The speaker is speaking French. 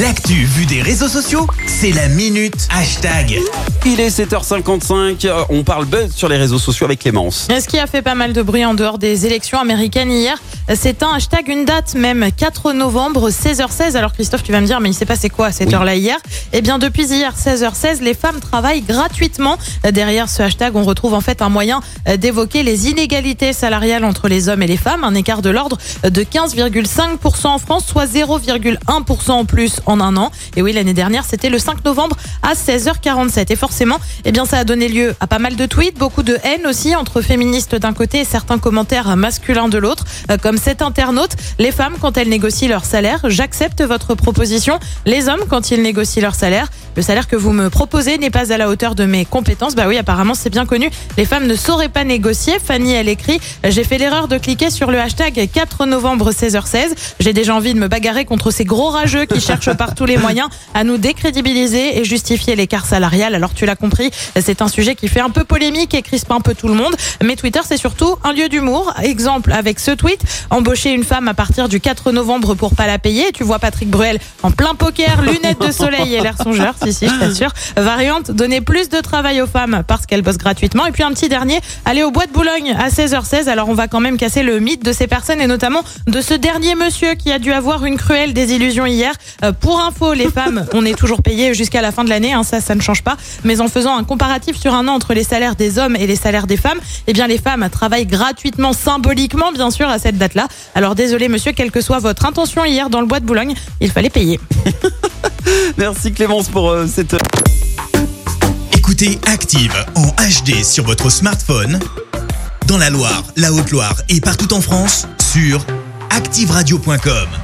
L'actu vue des réseaux sociaux, c'est la minute hashtag. Il est 7h55, euh, on parle buzz sur les réseaux sociaux avec Clémence. Ce qui a fait pas mal de bruit en dehors des élections américaines hier, c'est un hashtag, une date même, 4 novembre, 16h16. Alors Christophe, tu vas me dire, mais il s'est passé quoi à cette Oui. heure-là hier? Eh bien, depuis hier, 16h16, les femmes travaillent gratuitement. Derrière ce hashtag, on retrouve en fait un moyen d'évoquer les inégalités salariales entre les hommes et les femmes, un écart de l'ordre de 15,5% en France, soit 0,1% en plus en un an. Et oui, l'année dernière, c'était le 5 novembre à 16h47. Et forcément, eh bien, ça a donné lieu à pas mal de tweets, beaucoup de haine aussi entre féministes d'un côté et certains commentaires masculins de l'autre, Euh, comme cet internaute. Les femmes, quand elles négocient leur salaire, j'accepte votre proposition. Les hommes, quand ils négocient leur salaire, le salaire que vous me proposez n'est pas à la hauteur de mes compétences. Bah oui, apparemment, c'est bien connu. Les femmes ne sauraient pas négocier. Fanny, elle écrit, j'ai fait l'erreur de cliquer sur le hashtag 4 novembre 16h16. J'ai déjà envie de me bagarrer contre ces gros rageux qui cherchent par tous les moyens à nous décrédibiliser et justifier l'écart salarial. Alors tu l'as compris, c'est un sujet qui fait un peu polémique et crispe un peu tout le monde. Mais Twitter, c'est surtout un lieu d'humour. Exemple avec ce tweet, embaucher une femme à partir du 4 novembre pour pas la payer. Tu vois Patrick Bruel en plein poker, lunettes de soleil et l'air songeur. Si, si, je t'assure. Variante, donner plus de travail aux femmes parce qu'elles bossent gratuitement. Et puis un petit dernier, aller au bois de Boulogne à 16h16. Alors on va quand même casser le mythe de ces personnes et notamment de ce dernier monsieur qui a dû avoir une cruelle désillusion hier. Euh, pour info, les femmes, on est toujours payé jusqu'à la fin de l'année. hein, ça, ça ne change pas. Mais en faisant un comparatif sur un an entre les salaires des hommes et les salaires des femmes, eh bien les femmes travaillent gratuitement, symboliquement, bien sûr, à cette date-là. Alors désolé, monsieur, quelle que soit votre intention hier dans le bois de Boulogne, il fallait payer. Merci Clémence pour euh, cette... Écoutez Active en HD sur votre smartphone, dans la Loire, la Haute-Loire et partout en France, sur activeradio.com.